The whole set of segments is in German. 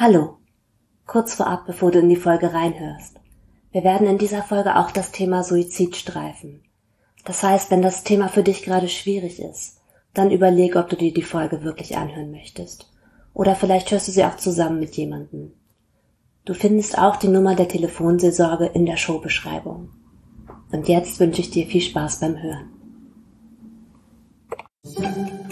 Hallo. Kurz vorab, bevor du in die Folge reinhörst. Wir werden in dieser Folge auch das Thema Suizid streifen. Das heißt, wenn das Thema für dich gerade schwierig ist, dann überleg, ob du dir die Folge wirklich anhören möchtest. Oder vielleicht hörst du sie auch zusammen mit jemandem. Du findest auch die Nummer der Telefonseelsorge in der Showbeschreibung. Und jetzt wünsche ich dir viel Spaß beim Hören.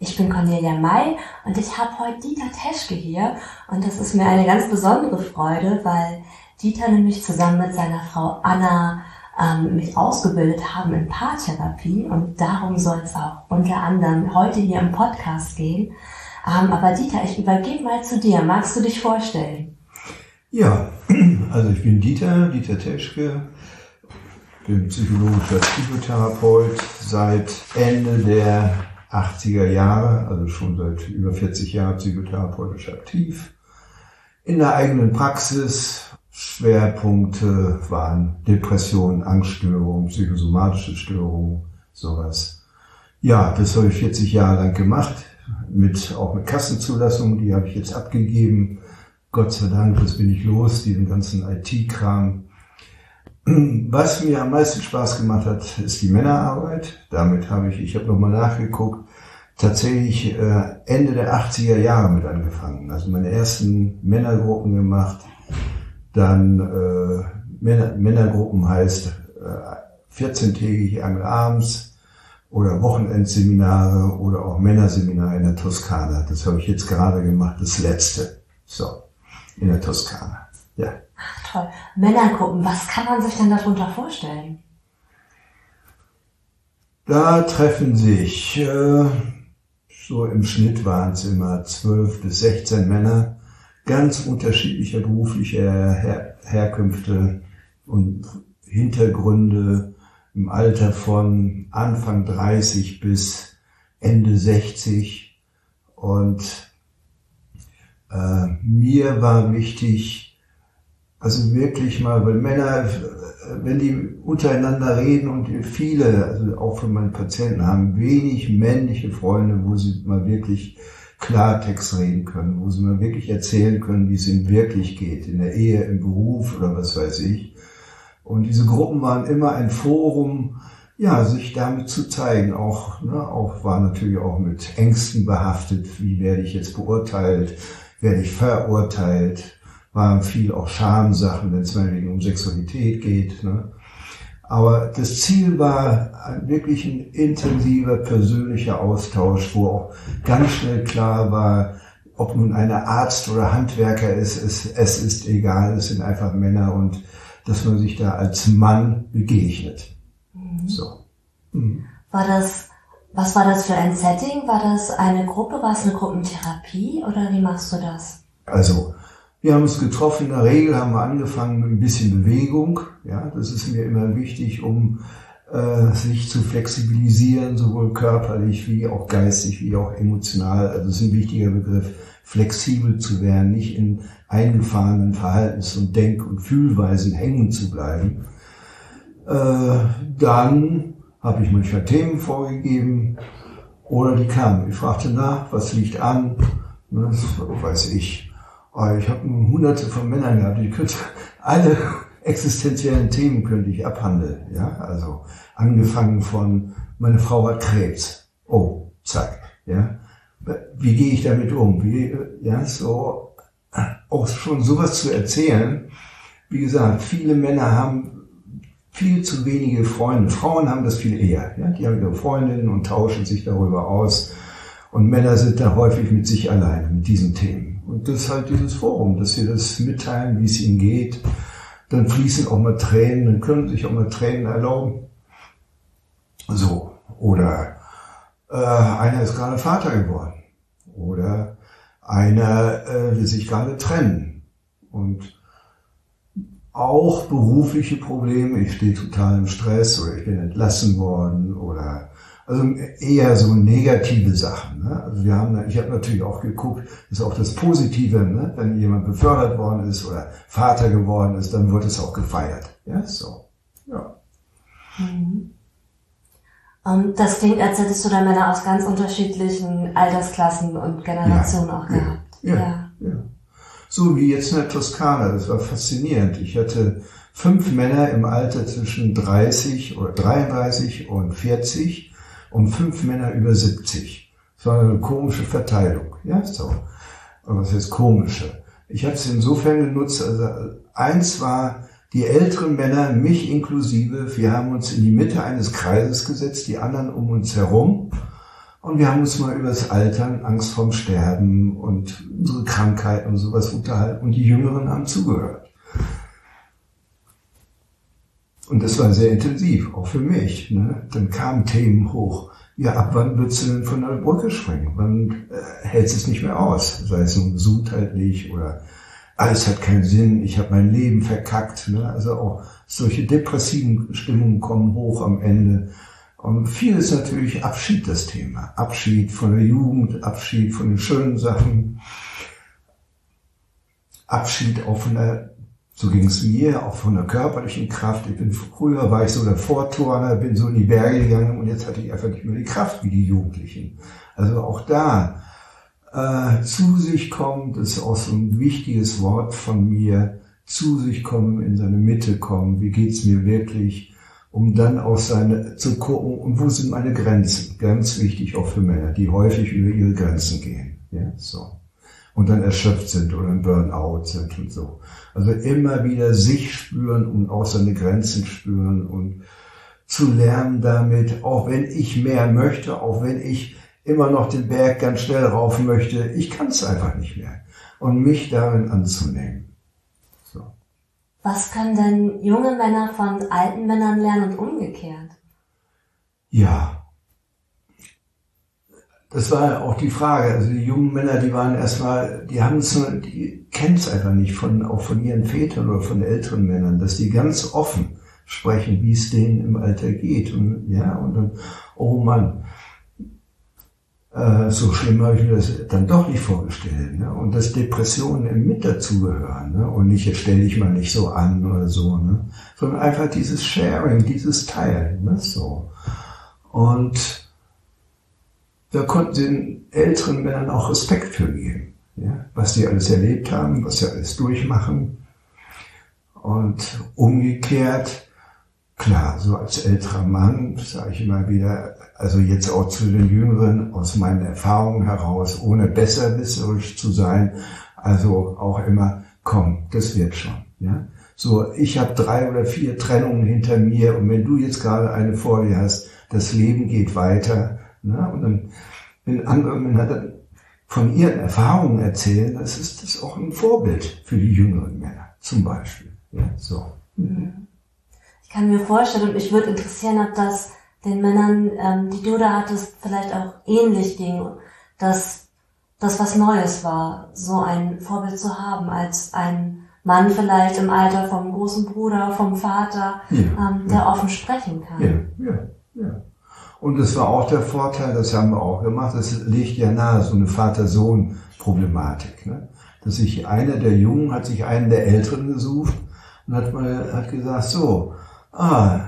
Ich bin Cornelia May und ich habe heute Dieter Teschke hier und das ist mir eine ganz besondere Freude, weil Dieter nämlich zusammen mit seiner Frau Anna ähm, mich ausgebildet haben in Paartherapie und darum soll es auch unter anderem heute hier im Podcast gehen. Ähm, aber Dieter, ich übergebe mal zu dir. Magst du dich vorstellen? Ja, also ich bin Dieter, Dieter Teschke, bin psychologischer Psychotherapeut seit Ende der 80er Jahre, also schon seit über 40 Jahren psychotherapeutisch aktiv. In der eigenen Praxis Schwerpunkte waren Depressionen, Angststörungen, psychosomatische Störungen, sowas. Ja, das habe ich 40 Jahre lang gemacht, mit, auch mit Kassenzulassung, die habe ich jetzt abgegeben. Gott sei Dank, das bin ich los, diesen ganzen IT-Kram. Was mir am meisten Spaß gemacht hat, ist die Männerarbeit. Damit habe ich, ich habe nochmal nachgeguckt, tatsächlich äh, Ende der 80er Jahre mit angefangen. Also meine ersten Männergruppen gemacht. Dann äh, Männer, Männergruppen heißt äh, 14-tägig einmal abends oder Wochenendseminare oder auch Männerseminare in der Toskana. Das habe ich jetzt gerade gemacht, das letzte. So, in der Toskana. Ja. Toll. Männergruppen, was kann man sich denn darunter vorstellen? Da treffen sich, äh, so im Schnitt waren es immer zwölf bis sechzehn Männer, ganz unterschiedlicher beruflicher Her Herkünfte und Hintergründe im Alter von Anfang 30 bis Ende 60. Und äh, mir war wichtig, also wirklich mal, weil Männer, wenn die untereinander reden und viele, also auch für meine Patienten, haben wenig männliche Freunde, wo sie mal wirklich Klartext reden können, wo sie mal wirklich erzählen können, wie es ihnen wirklich geht, in der Ehe, im Beruf oder was weiß ich. Und diese Gruppen waren immer ein Forum, ja, sich damit zu zeigen. Auch, ne, auch war natürlich auch mit Ängsten behaftet. Wie werde ich jetzt beurteilt? Werde ich verurteilt? Waren viel auch Schamsachen, wenn es meinetwegen um Sexualität geht. Ne? Aber das Ziel war wirklich ein intensiver persönlicher Austausch, wo auch ganz schnell klar war, ob nun einer Arzt oder Handwerker ist, es, es ist egal, es sind einfach Männer und dass man sich da als Mann begegnet. Mhm. So. Mhm. War das, was war das für ein Setting? War das eine Gruppe? War es eine Gruppentherapie oder wie machst du das? Also, wir haben uns getroffen, in der Regel haben wir angefangen mit ein bisschen Bewegung. Ja, das ist mir immer wichtig, um äh, sich zu flexibilisieren, sowohl körperlich wie auch geistig, wie auch emotional. Also es ist ein wichtiger Begriff, flexibel zu werden, nicht in eingefahrenen Verhaltens- und Denk- und Fühlweisen hängen zu bleiben. Äh, dann habe ich manchmal Themen vorgegeben oder die kamen. Ich fragte nach, was liegt an? Das weiß ich ich habe hunderte von Männern gehabt, ich könnte alle existenziellen Themen könnte ich abhandeln. Ja, also angefangen von meine Frau hat Krebs. Oh, zack. Ja, wie gehe ich damit um? Wie, ja, so auch schon sowas zu erzählen. Wie gesagt, viele Männer haben viel zu wenige Freunde. Frauen haben das viel eher. Ja? Die haben ihre Freundinnen und tauschen sich darüber aus. Und Männer sind da häufig mit sich alleine mit diesen Themen. Und das ist halt dieses Forum, dass sie das mitteilen, wie es ihnen geht. Dann fließen auch mal Tränen, dann können sich auch mal Tränen erlauben. So. Oder äh, einer ist gerade Vater geworden. Oder einer äh, will sich gerade trennen. Und auch berufliche Probleme. Ich stehe total im Stress oder ich bin entlassen worden oder also eher so negative Sachen. Ne? Also wir haben, ich habe natürlich auch geguckt, ist auch das Positive, ne? wenn jemand befördert worden ist oder Vater geworden ist, dann wird es auch gefeiert. Ja, so. Ja. Mhm. Und das klingt, als hättest du da Männer aus ganz unterschiedlichen Altersklassen und Generationen ja, auch gehabt. Ja, ja, ja. So wie jetzt in der Toskana, das war faszinierend. Ich hatte fünf Männer im Alter zwischen 30 oder 33 und 40 und fünf Männer über 70. Das war eine komische Verteilung. Ja, so. Aber was ist komische? Ich habe es insofern genutzt, also eins war, die älteren Männer, mich inklusive, wir haben uns in die Mitte eines Kreises gesetzt, die anderen um uns herum. Und wir haben uns mal über das Altern, Angst vorm Sterben und unsere Krankheiten und sowas unterhalten. Und die Jüngeren haben zugehört. Und das war sehr intensiv, auch für mich. Ne? Dann kamen Themen hoch. Ja, ab wann würdest du denn von der Brücke springen? Wann äh, hältst du es nicht mehr aus? Sei es nun gesundheitlich oder alles hat keinen Sinn, ich habe mein Leben verkackt. Ne? Also auch solche depressiven Stimmungen kommen hoch am Ende. Und viel ist natürlich Abschied das Thema. Abschied von der Jugend, Abschied von den schönen Sachen, Abschied auch von der so ging es mir, auch von der körperlichen Kraft. Ich bin früher war ich so der Vorturner, bin so in die Berge gegangen und jetzt hatte ich einfach nicht mehr die Kraft wie die Jugendlichen. Also auch da äh, zu sich kommen, das ist auch so ein wichtiges Wort von mir, zu sich kommen, in seine Mitte kommen, wie geht's mir wirklich, um dann auch seine zu gucken, und wo sind meine Grenzen? Ganz wichtig auch für Männer, die häufig über ihre Grenzen gehen. Ja, so und dann erschöpft sind oder im Burnout sind und so. Also immer wieder sich spüren und auch seine Grenzen spüren und zu lernen damit, auch wenn ich mehr möchte, auch wenn ich immer noch den Berg ganz schnell rauf möchte, ich kann es einfach nicht mehr. Und mich darin anzunehmen. So. Was können denn junge Männer von alten Männern lernen und umgekehrt? Ja, das war auch die Frage. Also die jungen Männer, die waren erstmal, die haben es, die kennen es einfach nicht von, auch von ihren Vätern oder von älteren Männern, dass die ganz offen sprechen, wie es denen im Alter geht. Und ja, und dann, oh Mann, äh, so schlimm habe ich mir das dann doch nicht vorgestellt. Ne? Und dass Depressionen mit dazugehören. Ne? Und nicht, jetzt stelle ich mal nicht so an oder so, ne? sondern einfach dieses Sharing, dieses Teilen. Ne? So. Und da konnten den älteren Männern auch Respekt für geben. Ja? Was sie alles erlebt haben, was sie alles durchmachen. Und umgekehrt, klar, so als älterer Mann, sage ich immer wieder, also jetzt auch zu den Jüngeren, aus meinen Erfahrungen heraus, ohne besserwisserisch zu sein, also auch immer, komm, das wird schon. Ja? So, ich habe drei oder vier Trennungen hinter mir und wenn du jetzt gerade eine vor dir hast, das Leben geht weiter, Ne? Und dann, wenn andere Männer dann von ihren Erfahrungen erzählen, das ist das auch ein Vorbild für die jüngeren Männer, zum Beispiel. Ja, so. Ich kann mir vorstellen, und mich würde interessieren, ob das den Männern, ähm, die du da hattest, vielleicht auch ähnlich ging, dass das was Neues war, so ein Vorbild zu haben, als ein Mann vielleicht im Alter vom großen Bruder, vom Vater, ja, ähm, der ja. offen sprechen kann. Ja, ja, ja. Und es war auch der Vorteil, das haben wir auch gemacht, das liegt ja nahe, so eine Vater-Sohn-Problematik. Ne? Dass sich einer der Jungen hat sich einen der Älteren gesucht und hat mal hat gesagt, so, ah,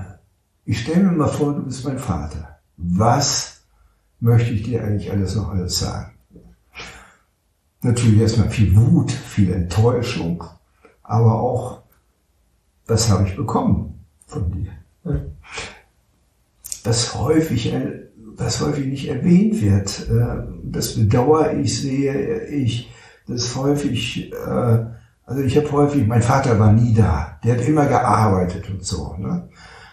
ich stelle mir mal vor, du bist mein Vater. Was möchte ich dir eigentlich alles noch alles sagen? Natürlich erstmal viel Wut, viel Enttäuschung, aber auch, was habe ich bekommen von dir? Das häufig, das häufig nicht erwähnt wird. Äh, das bedauere ich, sehe ich, das häufig, äh, also ich habe häufig, mein Vater war nie da, der hat immer gearbeitet und so. Ne?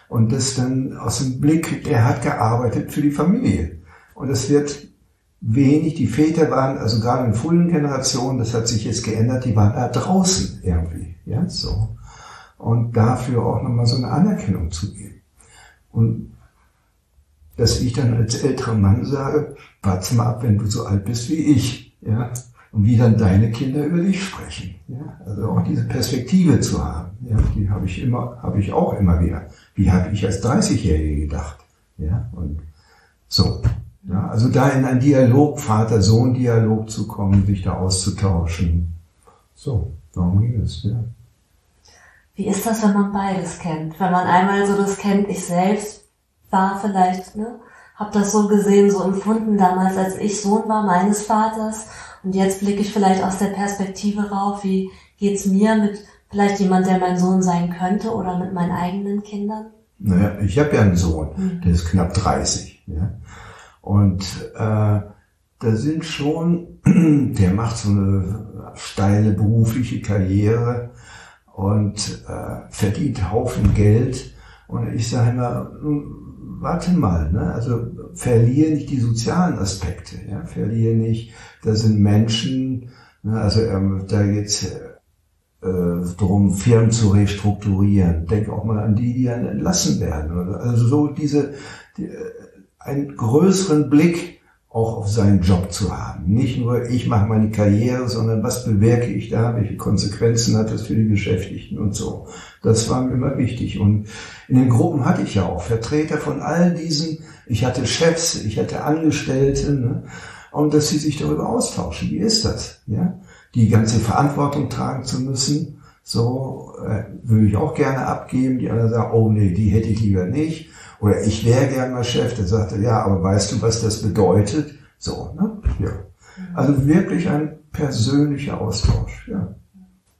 Und das dann aus dem Blick, der hat gearbeitet für die Familie. Und es wird wenig, die Väter waren, also gerade in frühen Generationen, das hat sich jetzt geändert, die waren da draußen irgendwie, ja, so. Und dafür auch nochmal so eine Anerkennung zu geben. Und dass ich dann als älterer Mann sage, warte mal ab, wenn du so alt bist wie ich. Ja? und wie dann deine Kinder über dich sprechen. Ja? Also auch diese Perspektive zu haben, ja? die habe ich immer, habe ich auch immer wieder. Wie habe ich als 30-Jährige gedacht? Ja, und so. Ja, also da in einen Dialog, Vater-Sohn-Dialog zu kommen, sich da auszutauschen. So, darum ging es, ja. Wie ist das, wenn man beides kennt? Wenn man einmal so das kennt, ich selbst war vielleicht, ne, hab das so gesehen, so empfunden damals, als ich Sohn war meines Vaters und jetzt blicke ich vielleicht aus der Perspektive rauf, wie geht's mir mit vielleicht jemand, der mein Sohn sein könnte oder mit meinen eigenen Kindern? Naja, ich habe ja einen Sohn, mhm. der ist knapp 30. Ja? Und äh, da sind schon, der macht so eine steile berufliche Karriere und äh, verdient Haufen Geld. Und ich sage immer, warte mal, ne? also verliere nicht die sozialen Aspekte, ja? verliere nicht, da sind Menschen, ne? also ähm, da geht's äh, darum, Firmen zu restrukturieren. Denk auch mal an die, die dann entlassen werden. Also so diese, die, äh, einen größeren Blick auch auf seinen Job zu haben. Nicht nur, ich mache meine Karriere, sondern was bewirke ich da, welche Konsequenzen hat das für die Beschäftigten und so. Das war mir immer wichtig. Und in den Gruppen hatte ich ja auch Vertreter von all diesen, ich hatte Chefs, ich hatte Angestellte, ne? und dass sie sich darüber austauschen. Wie ist das? Ja? Die ganze Verantwortung tragen zu müssen, so äh, würde ich auch gerne abgeben. Die anderen sagen, oh nee, die hätte ich lieber nicht. Oder ich wäre gern mal Chef. Der sagte, ja, aber weißt du, was das bedeutet? So, ne? Ja. Also wirklich ein persönlicher Austausch, ja.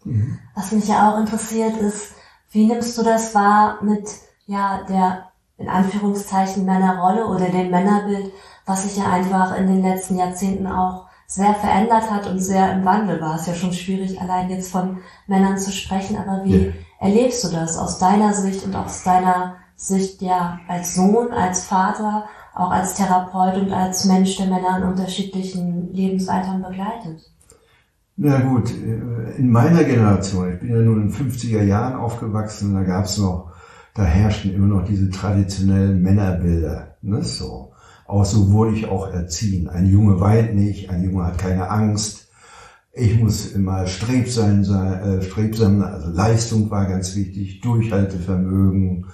Mhm. Was mich ja auch interessiert ist, wie nimmst du das wahr mit, ja, der, in Anführungszeichen, Männerrolle oder dem Männerbild, was sich ja einfach in den letzten Jahrzehnten auch sehr verändert hat und sehr im Wandel war. Es ist ja schon schwierig, allein jetzt von Männern zu sprechen, aber wie ja. erlebst du das aus deiner Sicht und aus deiner Sicht ja als Sohn, als Vater, auch als Therapeut und als Mensch, der Männer in unterschiedlichen Lebensaltern begleitet? Na gut, äh, in meiner Generation, ich bin ja nun in 50er Jahren aufgewachsen, da gab es noch, da herrschten immer noch diese traditionellen Männerbilder. Ne, so. Auch so wurde ich auch erziehen. Ein Junge weint nicht, ein Junge hat keine Angst. Ich muss immer strebsam sein, äh, strebsam, also Leistung war ganz wichtig, Durchhaltevermögen,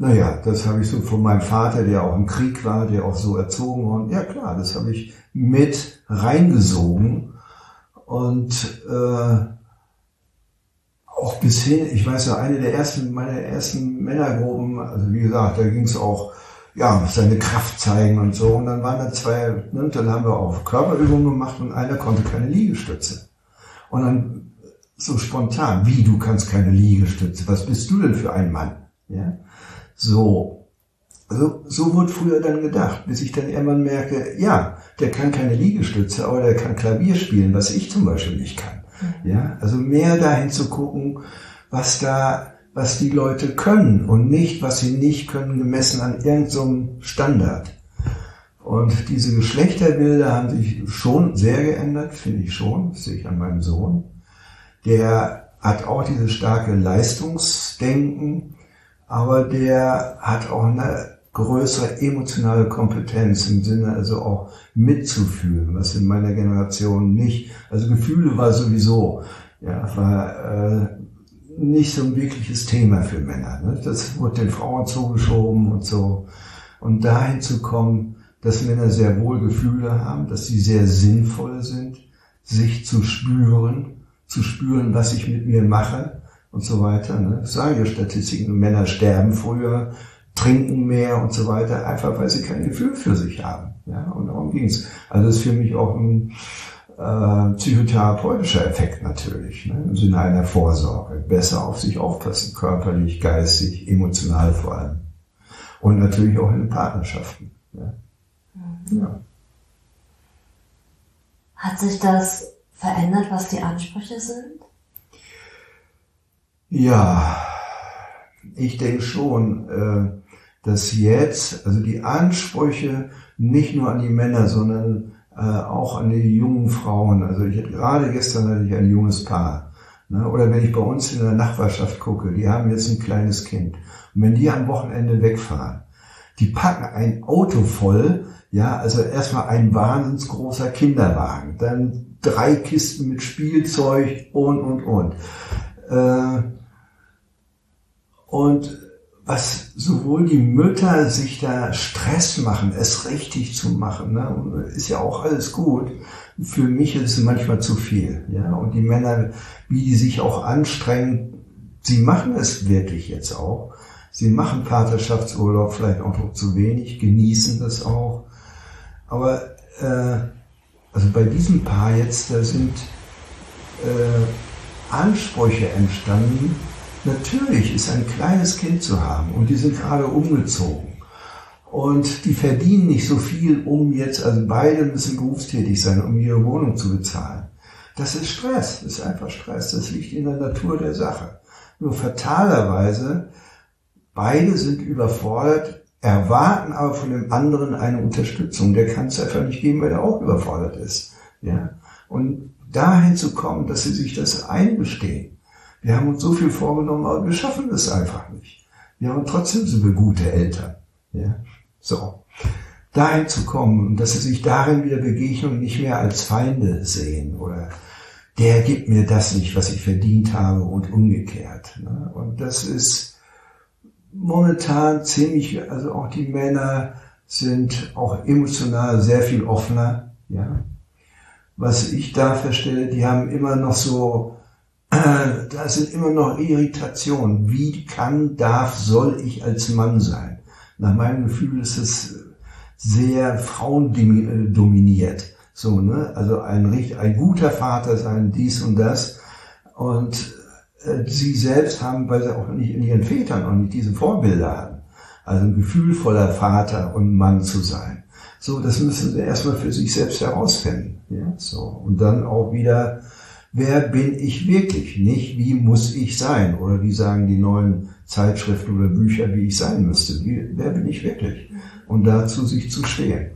naja, das habe ich so von meinem Vater, der auch im Krieg war, der auch so erzogen war. Ja klar, das habe ich mit reingesogen. Und äh, auch bis hin, ich weiß noch, eine der ersten, meiner ersten Männergruppen, also wie gesagt, da ging es auch, ja, seine Kraft zeigen und so. Und dann waren da zwei, ne, dann haben wir auch Körperübungen gemacht und einer konnte keine Liegestütze. Und dann so spontan, wie, du kannst keine Liegestütze, was bist du denn für ein Mann? Ja? So. Also, so wurde früher dann gedacht, bis ich dann irgendwann merke, ja, der kann keine Liegestütze, aber der kann Klavier spielen, was ich zum Beispiel nicht kann. Ja, also mehr dahin zu gucken, was da, was die Leute können und nicht, was sie nicht können, gemessen an irgendeinem so Standard. Und diese Geschlechterbilder haben sich schon sehr geändert, finde ich schon, sehe ich an meinem Sohn. Der hat auch dieses starke Leistungsdenken, aber der hat auch eine größere emotionale Kompetenz im Sinne also auch mitzufühlen, was in meiner Generation nicht, also Gefühle war sowieso, ja, war äh, nicht so ein wirkliches Thema für Männer. Ne? Das wurde den Frauen zugeschoben und so. Und dahin zu kommen, dass Männer sehr wohl Gefühle haben, dass sie sehr sinnvoll sind, sich zu spüren, zu spüren, was ich mit mir mache, und so weiter. Ne? Das sagen ja Statistiken, Männer sterben früher, trinken mehr und so weiter, einfach weil sie kein Gefühl für sich haben. Ja? Und darum ging's. Also das ist für mich auch ein äh, psychotherapeutischer Effekt natürlich, ne? im Sinne einer Vorsorge. Besser auf sich aufpassen, körperlich, geistig, emotional vor allem. Und natürlich auch in den Partnerschaften. Ja. Mhm. ja. Hat sich das verändert, was die Ansprüche sind? Ja, ich denke schon, äh, dass jetzt, also die Ansprüche nicht nur an die Männer, sondern äh, auch an die jungen Frauen. Also ich hatte gerade gestern hatte ich ein junges Paar. Ne? Oder wenn ich bei uns in der Nachbarschaft gucke, die haben jetzt ein kleines Kind. Und wenn die am Wochenende wegfahren, die packen ein Auto voll, ja, also erstmal ein wahnsinns großer Kinderwagen, dann drei Kisten mit Spielzeug und, und, und. Äh, und was sowohl die Mütter sich da Stress machen, es richtig zu machen, ne, ist ja auch alles gut. Für mich ist es manchmal zu viel. Ja? Und die Männer, wie die sich auch anstrengen, sie machen es wirklich jetzt auch. Sie machen Vaterschaftsurlaub vielleicht auch noch zu wenig, genießen das auch. Aber äh, also bei diesem Paar jetzt, da sind äh, Ansprüche entstanden. Natürlich ist ein kleines Kind zu haben und die sind gerade umgezogen. Und die verdienen nicht so viel, um jetzt, also beide müssen berufstätig sein, um ihre Wohnung zu bezahlen. Das ist Stress, das ist einfach Stress, das liegt in der Natur der Sache. Nur fatalerweise, beide sind überfordert, erwarten aber von dem anderen eine Unterstützung. Der kann es einfach nicht geben, weil er auch überfordert ist. Ja? Und dahin zu kommen, dass sie sich das eingestehen. Wir haben uns so viel vorgenommen, aber wir schaffen es einfach nicht. Wir haben trotzdem sind wir gute Eltern. Ja? So. Dahin zu kommen und dass sie sich darin wieder Begegnung nicht mehr als Feinde sehen oder der gibt mir das nicht, was ich verdient habe und umgekehrt. Ne? Und das ist momentan ziemlich, also auch die Männer sind auch emotional sehr viel offener. Ja? Was ich da feststelle, die haben immer noch so, äh, da sind immer noch Irritationen. Wie kann, darf, soll ich als Mann sein? Nach meinem Gefühl ist es sehr frauendominiert. So, ne? Also ein, ein guter Vater sein, dies und das. Und äh, sie selbst haben, weil sie auch nicht in ihren Vätern auch nicht diese Vorbilder haben. Also ein gefühlvoller Vater und Mann zu sein. So, das müssen sie erstmal für sich selbst herausfinden. Ja, so. Und dann auch wieder, wer bin ich wirklich? Nicht, wie muss ich sein? Oder wie sagen die neuen Zeitschriften oder Bücher, wie ich sein müsste. Wie, wer bin ich wirklich? Und dazu sich zu stehen.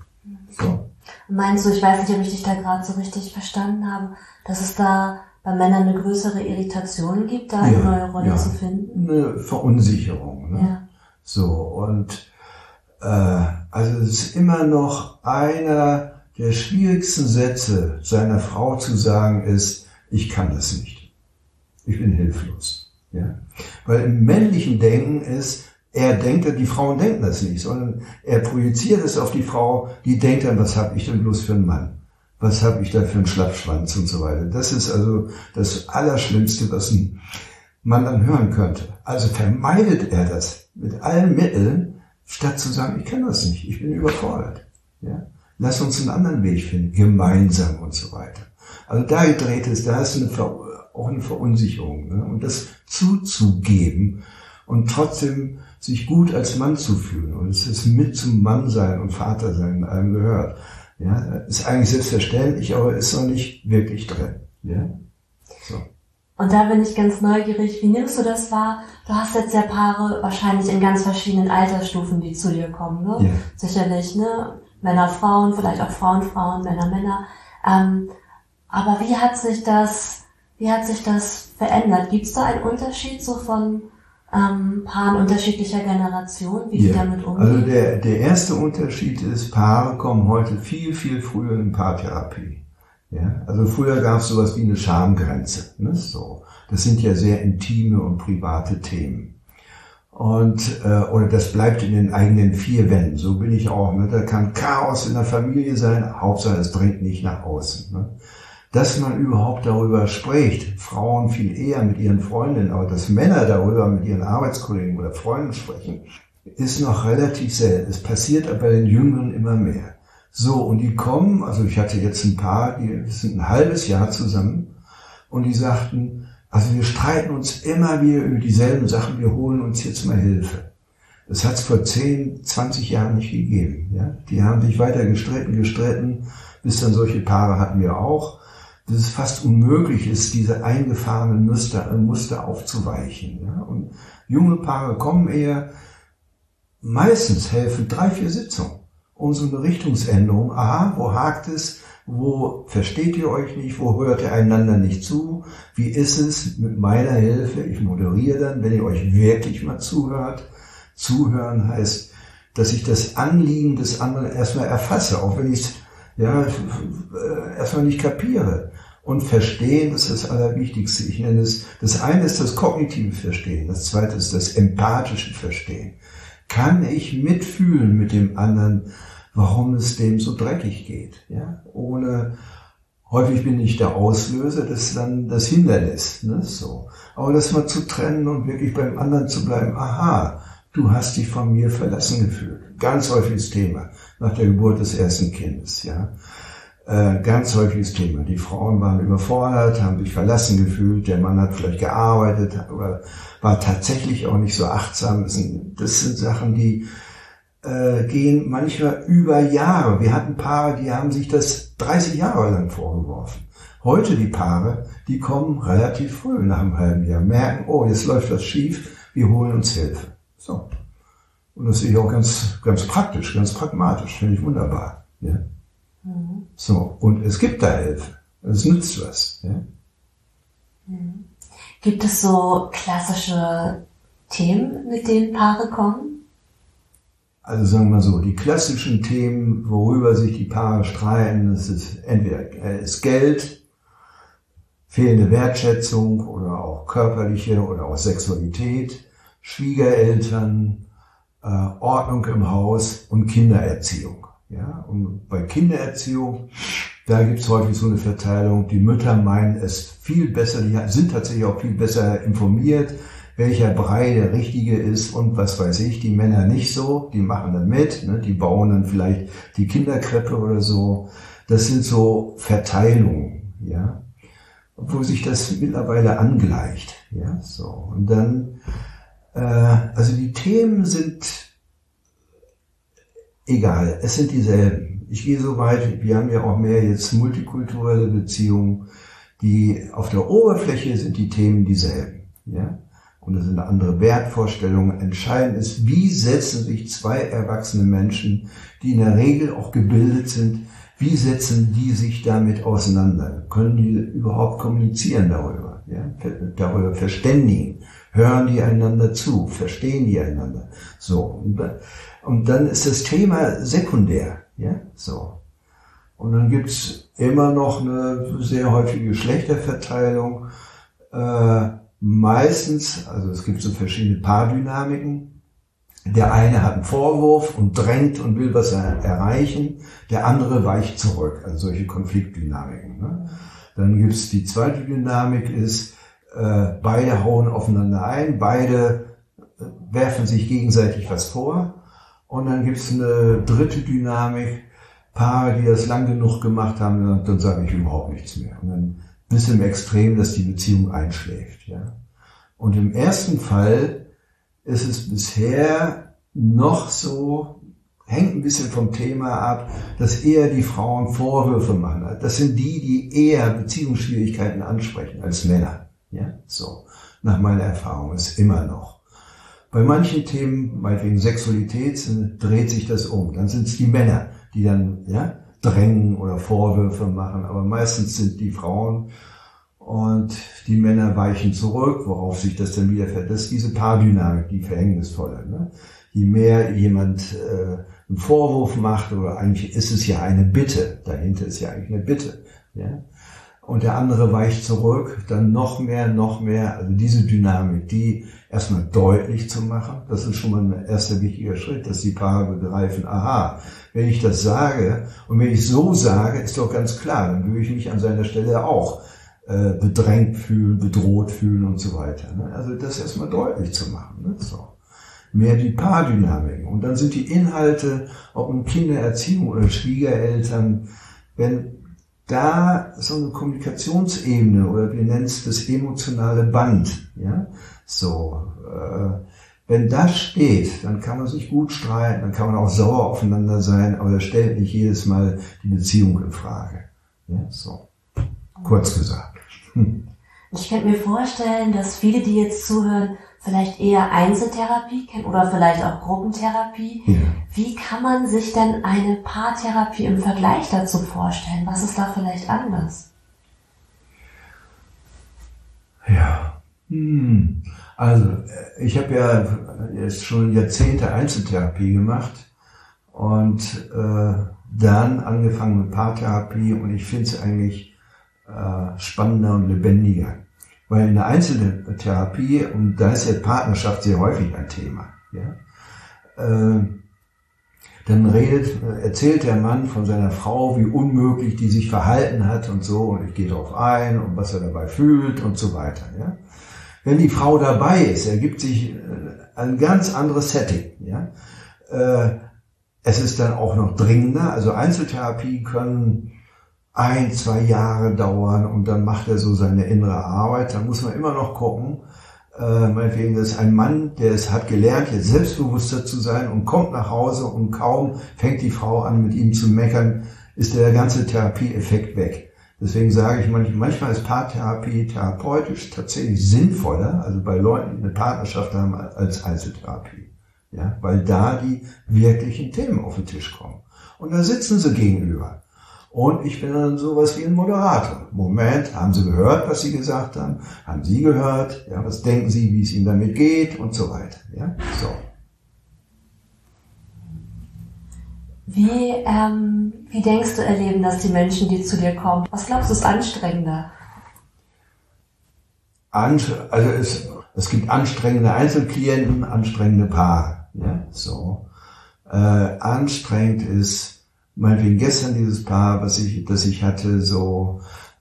So. Meinst du, ich weiß nicht, ob ich dich da gerade so richtig verstanden habe, dass es da bei Männern eine größere Irritation gibt, da eine neue Rolle ja, zu finden? Eine Verunsicherung. Ne? Ja. So, und äh, also es ist immer noch einer der schwierigsten Sätze seiner Frau zu sagen ist, ich kann das nicht. Ich bin hilflos. Ja? Weil im männlichen Denken ist, er denkt, die Frauen denken das nicht, sondern er projiziert es auf die Frau, die denkt dann, was habe ich denn bloß für einen Mann? Was habe ich da für einen Schlappschwanz und so weiter? Das ist also das Allerschlimmste, was ein Mann dann hören könnte. Also vermeidet er das mit allen Mitteln, statt zu sagen, ich kann das nicht, ich bin überfordert. Ja? Lass uns einen anderen Weg finden, gemeinsam und so weiter. Also da dreht es, da ist eine Ver auch eine Verunsicherung. Ne? Und das zuzugeben und trotzdem sich gut als Mann zu fühlen. Und es ist mit zum Mann sein und Vater sein in allem gehört. Ja, ist eigentlich selbstverständlich, aber ist noch nicht wirklich drin. Ja, so. Und da bin ich ganz neugierig. Wie nimmst du das wahr? Du hast jetzt ja Paare wahrscheinlich in ganz verschiedenen Altersstufen, die zu dir kommen, ne? Ja. Sicherlich, ne? Männer, Frauen, vielleicht auch Frauen, Frauen, Männer, Männer. Ähm, aber wie hat sich das, wie hat sich das verändert? Gibt es da einen Unterschied so von ähm, Paaren unterschiedlicher Generationen, wie ja. die damit umgehen? Also der, der erste Unterschied ist, Paare kommen heute viel, viel früher in Paartherapie. Ja? Also früher gab es sowas wie eine Schamgrenze. Ne? So. Das sind ja sehr intime und private Themen. Und äh, oder das bleibt in den eigenen vier Wänden. So bin ich auch. Ne? Da kann Chaos in der Familie sein. Hauptsache es dringt nicht nach außen. Ne? Dass man überhaupt darüber spricht. Frauen viel eher mit ihren Freundinnen, aber dass Männer darüber mit ihren Arbeitskollegen oder Freunden sprechen, ist noch relativ selten. Es passiert aber bei den Jüngeren immer mehr. So, und die kommen, also ich hatte jetzt ein paar, die sind ein halbes Jahr zusammen und die sagten, also wir streiten uns immer wieder über dieselben Sachen, wir holen uns jetzt mal Hilfe. Das hat es vor 10, 20 Jahren nicht gegeben. Ja? Die haben sich weiter gestritten, gestritten, bis dann solche Paare hatten wir auch dass es fast unmöglich ist, diese eingefahrenen Muster, äh, Muster aufzuweichen. Ja? Und junge Paare kommen eher, meistens helfen drei, vier Sitzungen. Unsere Richtungsänderung, aha, wo hakt es, wo versteht ihr euch nicht, wo hört ihr einander nicht zu, wie ist es mit meiner Hilfe, ich moderiere dann, wenn ihr euch wirklich mal zuhört. Zuhören heißt, dass ich das Anliegen des anderen erstmal erfasse, auch wenn ich es ja, äh, erstmal nicht kapiere. Und Verstehen, ist das Allerwichtigste. Ich nenne es, das eine ist das kognitive Verstehen, das zweite ist das empathische Verstehen. Kann ich mitfühlen mit dem anderen, warum es dem so dreckig geht? Ja, ohne, häufig bin ich der Auslöser, das ist dann das Hindernis, ne, so. Aber das mal zu trennen und wirklich beim anderen zu bleiben, aha, du hast dich von mir verlassen gefühlt. Ganz häufiges Thema nach der Geburt des ersten Kindes, ja. Äh, ganz häufiges Thema. Die Frauen waren überfordert, haben sich verlassen gefühlt, der Mann hat vielleicht gearbeitet, aber war tatsächlich auch nicht so achtsam. Das sind, das sind Sachen, die äh, gehen manchmal über Jahre. Wir hatten Paare, die haben sich das 30 Jahre lang vorgeworfen. Heute die Paare, die kommen relativ früh nach einem halben Jahr, merken, oh, jetzt läuft was schief, wir holen uns Hilfe. So. Und das sehe ich auch ganz, ganz praktisch, ganz pragmatisch, finde ich wunderbar. Ja? Mhm. So, und es gibt da Hilfe. Es nützt was. Ja? Mhm. Gibt es so klassische Themen, mit denen Paare kommen? Also sagen wir mal so, die klassischen Themen, worüber sich die Paare streiten, das ist entweder ist Geld, fehlende Wertschätzung oder auch körperliche oder auch Sexualität, Schwiegereltern, äh, Ordnung im Haus und Kindererziehung. Ja, und bei Kindererziehung, da gibt's häufig so eine Verteilung, die Mütter meinen es viel besser, die sind tatsächlich auch viel besser informiert, welcher Brei der richtige ist und was weiß ich, die Männer nicht so, die machen dann mit, ne, die bauen dann vielleicht die Kinderkrippe oder so. Das sind so Verteilungen, ja, wo sich das mittlerweile angleicht, ja, so. Und dann, also die Themen sind egal, es sind dieselben. Ich gehe so weit, wir haben ja auch mehr jetzt multikulturelle Beziehungen, die auf der Oberfläche sind die Themen dieselben. Ja? Und es sind andere Wertvorstellungen. Entscheidend ist, wie setzen sich zwei erwachsene Menschen, die in der Regel auch gebildet sind, wie setzen die sich damit auseinander? Können die überhaupt kommunizieren darüber? Ja? Darüber verständigen? Hören die einander zu? Verstehen die einander? So. Und dann ist das Thema sekundär. Ja, so. Und dann gibt's immer noch eine sehr häufige Geschlechterverteilung. Äh, meistens, also es gibt so verschiedene Paardynamiken. Der eine hat einen Vorwurf und drängt und will was er erreichen. Der andere weicht zurück. Also solche Konfliktdynamiken. Ne? Dann gibt's die zweite Dynamik ist, äh, beide hauen aufeinander ein, beide äh, werfen sich gegenseitig was vor. Und dann gibt es eine dritte Dynamik, Paare, die das lang genug gemacht haben, dann sage ich überhaupt nichts mehr. Und dann bis im Extrem, dass die Beziehung einschläft. Ja. Und im ersten Fall ist es bisher noch so, hängt ein bisschen vom Thema ab, dass eher die Frauen Vorwürfe machen. Das sind die, die eher Beziehungsschwierigkeiten ansprechen als Männer. Ja, so. Nach meiner Erfahrung ist immer noch. Bei manchen Themen, meinetwegen Sexualität, dreht sich das um. Dann sind es die Männer, die dann ja, drängen oder Vorwürfe machen. Aber meistens sind die Frauen und die Männer weichen zurück, worauf sich das dann wieder fährt. Das ist diese Paardynamik, die verhängnisvolle. Ne? Je mehr jemand äh, einen Vorwurf macht, oder eigentlich ist es ja eine Bitte, dahinter ist ja eigentlich eine Bitte. Ja? Und der andere weicht zurück, dann noch mehr, noch mehr. Also diese Dynamik, die erstmal deutlich zu machen, das ist schon mal ein erster wichtiger Schritt, dass die Paare begreifen, aha, wenn ich das sage und wenn ich so sage, ist doch ganz klar, dann würde ich mich an seiner Stelle auch äh, bedrängt fühlen, bedroht fühlen und so weiter. Ne? Also das erstmal deutlich zu machen. Ne? So. Mehr die Paardynamiken. Und dann sind die Inhalte, ob nun Kindererziehung oder Schwiegereltern, wenn da so eine Kommunikationsebene oder wir nennen es das emotionale Band, ja, so, äh, wenn das steht, dann kann man sich gut streiten, dann kann man auch sauer aufeinander sein, aber das stellt nicht jedes Mal die Beziehung in Frage. Ja, so. Kurz gesagt. Hm. Ich könnte mir vorstellen, dass viele, die jetzt zuhören, vielleicht eher Einzeltherapie kennen oder vielleicht auch Gruppentherapie. Ja. Wie kann man sich denn eine Paartherapie im Vergleich dazu vorstellen? Was ist da vielleicht anders? Ja, hm. also äh, ich habe ja jetzt schon Jahrzehnte Einzeltherapie gemacht und äh, dann angefangen mit Paartherapie und ich finde es eigentlich äh, spannender und lebendiger. Weil in der Einzeltherapie, und da ist ja Partnerschaft sehr häufig ein Thema, ja, äh, dann redet, erzählt der Mann von seiner Frau, wie unmöglich die sich verhalten hat und so, und ich gehe darauf ein und was er dabei fühlt und so weiter. Ja? Wenn die Frau dabei ist, ergibt sich äh, ein ganz anderes Setting. Ja? Äh, es ist dann auch noch dringender, also Einzeltherapie können ein, zwei Jahre dauern und dann macht er so seine innere Arbeit. Da muss man immer noch gucken, äh, meinetwegen, ist ein Mann, der es hat gelernt, jetzt selbstbewusster zu sein und kommt nach Hause und kaum fängt die Frau an, mit ihm zu meckern, ist der ganze Therapieeffekt weg. Deswegen sage ich manchmal ist Paartherapie therapeutisch tatsächlich sinnvoller, also bei Leuten, die eine Partnerschaft haben, als Einzeltherapie. Ja, weil da die wirklichen Themen auf den Tisch kommen. Und da sitzen sie gegenüber. Und ich bin dann sowas wie ein Moderator. Moment, haben Sie gehört, was Sie gesagt haben? Haben Sie gehört? Ja, was denken Sie, wie es Ihnen damit geht? Und so weiter. Ja, so. Wie, ähm, wie denkst du erleben das die Menschen, die zu dir kommen? Was glaubst du ist anstrengender? also es, es gibt anstrengende Einzelklienten, anstrengende Paare. Ja, so. Äh, anstrengend ist meinetwegen gestern dieses Paar, was ich, das ich hatte, so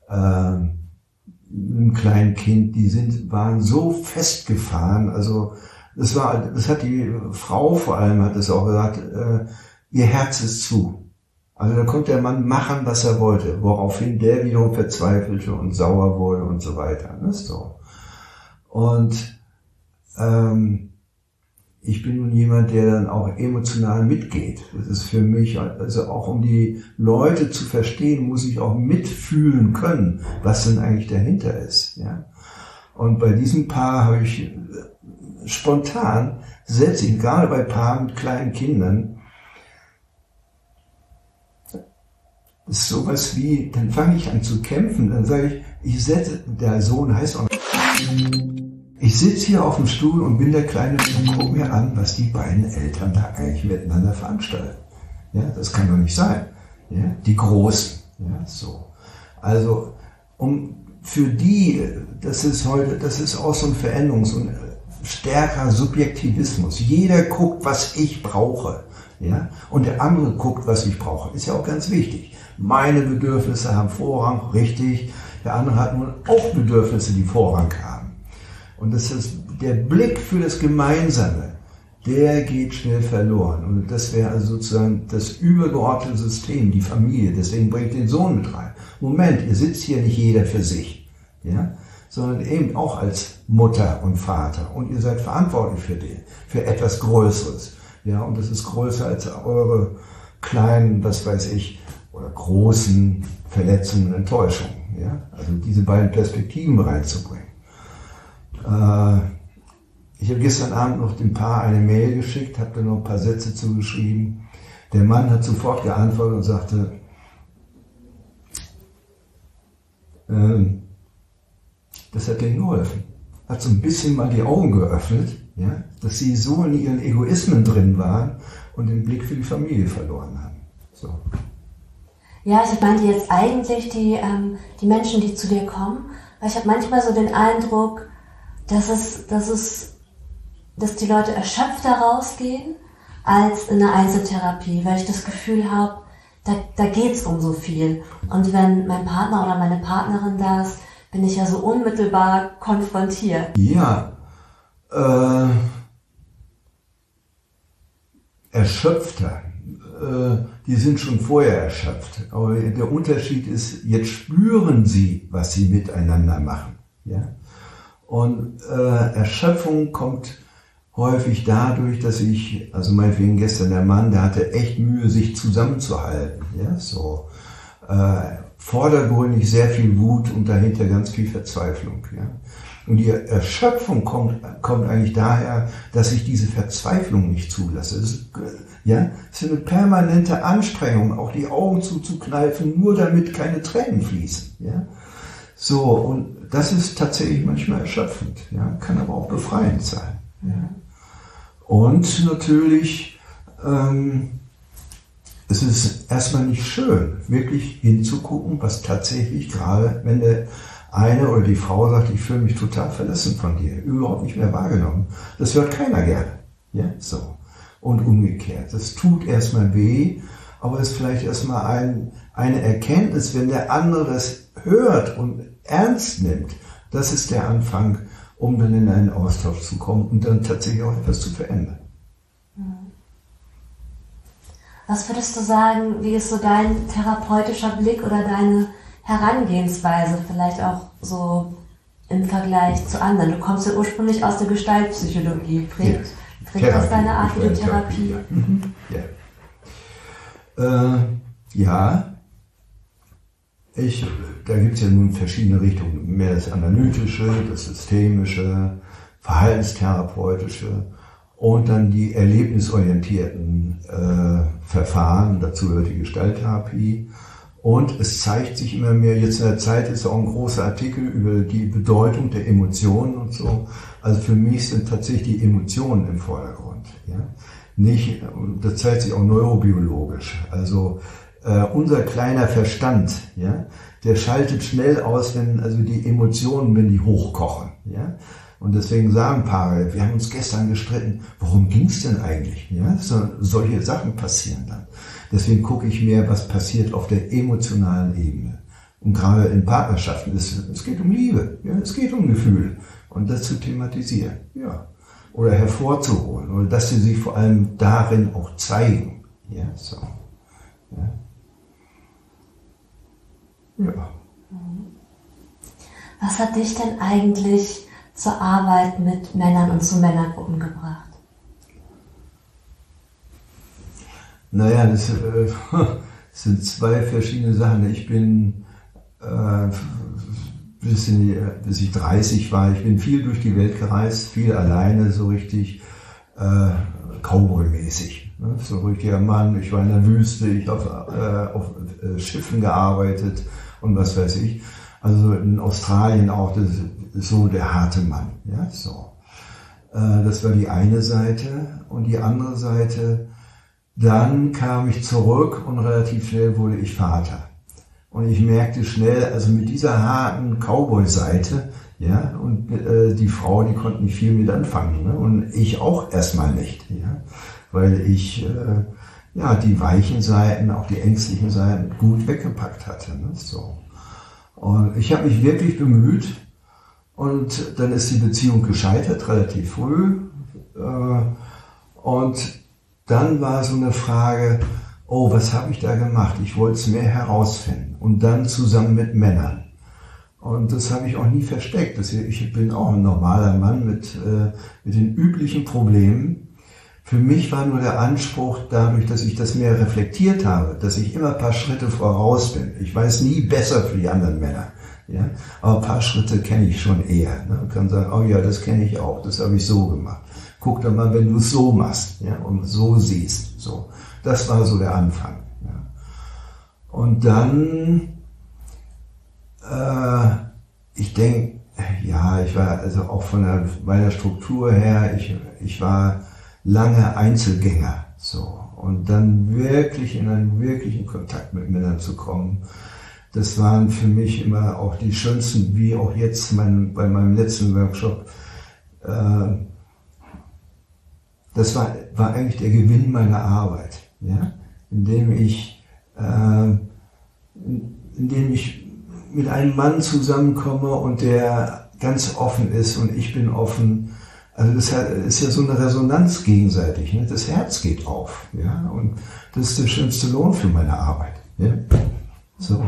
äh, ein kleines Kind, die sind, waren so festgefahren, also das war, das hat die Frau vor allem hat es auch gesagt, äh, ihr Herz ist zu. Also da konnte der Mann machen, was er wollte, woraufhin der wiederum verzweifelte und sauer wurde und so weiter. Ne? So. Und ähm, ich bin nun jemand, der dann auch emotional mitgeht. Das ist für mich, also auch um die Leute zu verstehen, muss ich auch mitfühlen können, was denn eigentlich dahinter ist. Ja? Und bei diesem Paar habe ich äh, spontan, selbst gerade bei Paaren mit kleinen Kindern, ist sowas wie, dann fange ich an zu kämpfen, dann sage ich, ich setze, der Sohn heißt auch ich sitze hier auf dem Stuhl und bin der Kleine und gucke mir an, was die beiden Eltern da eigentlich miteinander veranstalten. Ja, das kann doch nicht sein. Ja, die Großen. Ja, so. Also, um für die, das ist heute, das ist auch so ein Veränderungs- und stärker Subjektivismus. Jeder guckt, was ich brauche. Ja, und der andere guckt, was ich brauche. Ist ja auch ganz wichtig. Meine Bedürfnisse haben Vorrang, richtig. Der andere hat nun auch Bedürfnisse, die Vorrang haben. Und das ist der Blick für das Gemeinsame, der geht schnell verloren. Und das wäre also sozusagen das übergeordnete System, die Familie. Deswegen bringt den Sohn mit rein. Moment, ihr sitzt hier nicht jeder für sich, ja, sondern eben auch als Mutter und Vater. Und ihr seid verantwortlich für den, für etwas Größeres. Ja, und das ist größer als eure kleinen, was weiß ich, oder großen Verletzungen und Enttäuschungen. Ja, also diese beiden Perspektiven reinzubringen. Äh, ich habe gestern Abend noch dem Paar eine Mail geschickt, habe da noch ein paar Sätze zugeschrieben. Der Mann hat sofort geantwortet und sagte, ähm, das hat denen geholfen. Hat so ein bisschen mal die Augen geöffnet, ja, dass sie so in ihren Egoismen drin waren und den Blick für die Familie verloren haben. So. Ja, ich meinte jetzt eigentlich die, ähm, die Menschen, die zu dir kommen, weil ich habe manchmal so den Eindruck, dass es, dass es, dass die Leute erschöpfter rausgehen als in der Einzeltherapie, weil ich das Gefühl habe, da, da geht's um so viel. Und wenn mein Partner oder meine Partnerin da ist, bin ich ja so unmittelbar konfrontiert. Ja, äh, erschöpfter. Äh, die sind schon vorher erschöpft. Aber der Unterschied ist, jetzt spüren sie, was sie miteinander machen. Ja? Und äh, Erschöpfung kommt häufig dadurch, dass ich, also meinetwegen gestern der Mann, der hatte echt Mühe, sich zusammenzuhalten. Ja, so. Äh, vordergründig sehr viel Wut und dahinter ganz viel Verzweiflung. Ja. Und die Erschöpfung kommt, kommt eigentlich daher, dass ich diese Verzweiflung nicht zulasse. Es ist, ja, es ist eine permanente Anstrengung, auch die Augen zuzukneifen, nur damit keine Tränen fließen. Ja. So, und das ist tatsächlich manchmal erschöpfend, ja, kann aber auch befreiend sein. Ja. Und natürlich, ähm, es ist erstmal nicht schön, wirklich hinzugucken, was tatsächlich gerade, wenn der eine oder die Frau sagt, ich fühle mich total verlassen von dir, überhaupt nicht mehr wahrgenommen. Das hört keiner gerne. Ja, so. Und umgekehrt. Das tut erstmal weh, aber es ist vielleicht erstmal ein, eine Erkenntnis, wenn der andere das hört und ernst nimmt. Das ist der Anfang, um dann in einen Austausch zu kommen und dann tatsächlich auch etwas zu verändern. Was würdest du sagen, wie ist so dein therapeutischer Blick oder deine Herangehensweise vielleicht auch so im Vergleich zu anderen? Du kommst ja ursprünglich aus der Gestaltpsychologie. Prägt, ja. prägt das deine Art, wie du Therapie? Ja. Mhm. ja. Äh, ja. Ich, da gibt es ja nun verschiedene Richtungen. Mehr das Analytische, das Systemische, Verhaltenstherapeutische und dann die erlebnisorientierten äh, Verfahren. Dazu gehört die Gestalttherapie und es zeigt sich immer mehr, jetzt in der Zeit ist auch ein großer Artikel über die Bedeutung der Emotionen und so. Also für mich sind tatsächlich die Emotionen im Vordergrund. Ja? Nicht, das zeigt sich auch neurobiologisch. Also äh, unser kleiner Verstand, ja, der schaltet schnell aus, wenn also die Emotionen, wenn die hochkochen. Ja? Und deswegen sagen Paare, wir haben uns gestern gestritten, worum ging's denn eigentlich? Ja? So, solche Sachen passieren dann. Deswegen gucke ich mehr, was passiert auf der emotionalen Ebene. Und gerade in Partnerschaften, es, es geht um Liebe, ja, es geht um Gefühl. Und das zu thematisieren, ja. Oder hervorzuholen. Oder dass sie sich vor allem darin auch zeigen. Ja, so. Ja. Ja. Was hat dich denn eigentlich zur Arbeit mit Männern und zu Männergruppen gebracht? Naja, das, äh, sind zwei verschiedene Sachen. Ich bin, äh, bis, die, bis ich 30 war, ich bin viel durch die Welt gereist, viel alleine, so richtig äh, Cowboy-mäßig. Ne? So ein richtiger Mann. Ich war in der Wüste, ich habe äh, auf äh, Schiffen gearbeitet und was weiß ich. Also in Australien auch, das so der harte Mann. Ja, so. Äh, das war die eine Seite. Und die andere Seite, dann kam ich zurück und relativ schnell wurde ich Vater. Und ich merkte schnell, also mit dieser harten Cowboy-Seite, ja, und äh, die Frau, die konnte nicht viel mit anfangen, ne? und ich auch erstmal nicht, ja, weil ich äh, ja die weichen Seiten, auch die ängstlichen Seiten gut weggepackt hatte, ne? so. Und ich habe mich wirklich bemüht, und dann ist die Beziehung gescheitert, relativ früh, äh, und dann war so eine Frage, oh, was habe ich da gemacht? Ich wollte es mehr herausfinden. Und dann zusammen mit Männern. Und das habe ich auch nie versteckt. Ich bin auch ein normaler Mann mit, äh, mit den üblichen Problemen. Für mich war nur der Anspruch dadurch, dass ich das mehr reflektiert habe, dass ich immer ein paar Schritte voraus bin. Ich weiß nie besser für die anderen Männer. Ja? Aber ein paar Schritte kenne ich schon eher. Ne? Und kann sagen, oh ja, das kenne ich auch, das habe ich so gemacht guck doch mal, wenn du es so machst ja, und so siehst. So. Das war so der Anfang. Ja. Und dann, äh, ich denke, ja, ich war also auch von der, meiner Struktur her, ich, ich war lange Einzelgänger. So. Und dann wirklich in einen wirklichen Kontakt mit Männern zu kommen, das waren für mich immer auch die schönsten, wie auch jetzt mein, bei meinem letzten Workshop, äh, das war, war eigentlich der Gewinn meiner Arbeit, ja? indem ich, äh, indem ich mit einem Mann zusammenkomme und der ganz offen ist und ich bin offen. Also das ist ja so eine Resonanz gegenseitig. Ne? Das Herz geht auf, ja, und das ist der schönste Lohn für meine Arbeit. Ja? So.